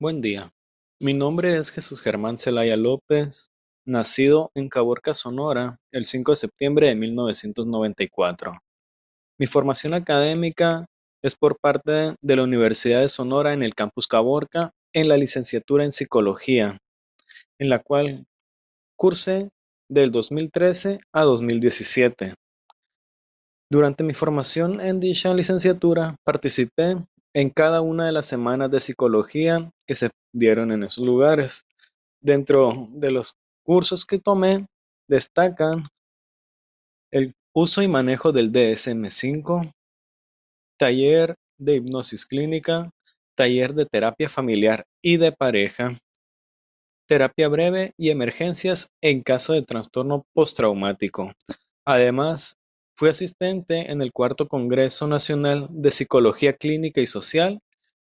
Buen día, mi nombre es Jesús Germán Celaya López, nacido en Caborca, Sonora, el 5 de septiembre de 1994. Mi formación académica es por parte de la Universidad de Sonora en el campus Caborca en la licenciatura en Psicología, en la cual cursé del 2013 a 2017. Durante mi formación en dicha licenciatura participé en cada una de las semanas de psicología que se dieron en esos lugares. Dentro de los cursos que tomé, destacan el uso y manejo del DSM-5, taller de hipnosis clínica, taller de terapia familiar y de pareja, terapia breve y emergencias en caso de trastorno postraumático. Además, fui asistente en el cuarto Congreso Nacional de Psicología Clínica y Social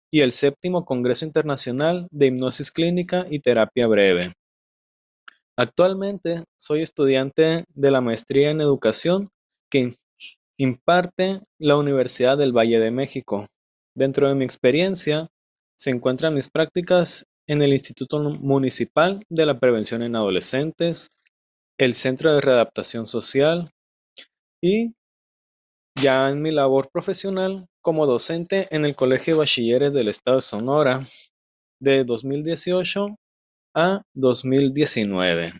y el séptimo Congreso Internacional de Hipnosis Clínica y Terapia Breve. Actualmente soy estudiante de la maestría en educación que imparte la Universidad del Valle de México. Dentro de mi experiencia se encuentran mis prácticas en el Instituto Municipal de la Prevención en Adolescentes, el Centro de Readaptación Social, y ya en mi labor profesional como docente en el Colegio de Bachilleres del Estado de Sonora de 2018 a 2019.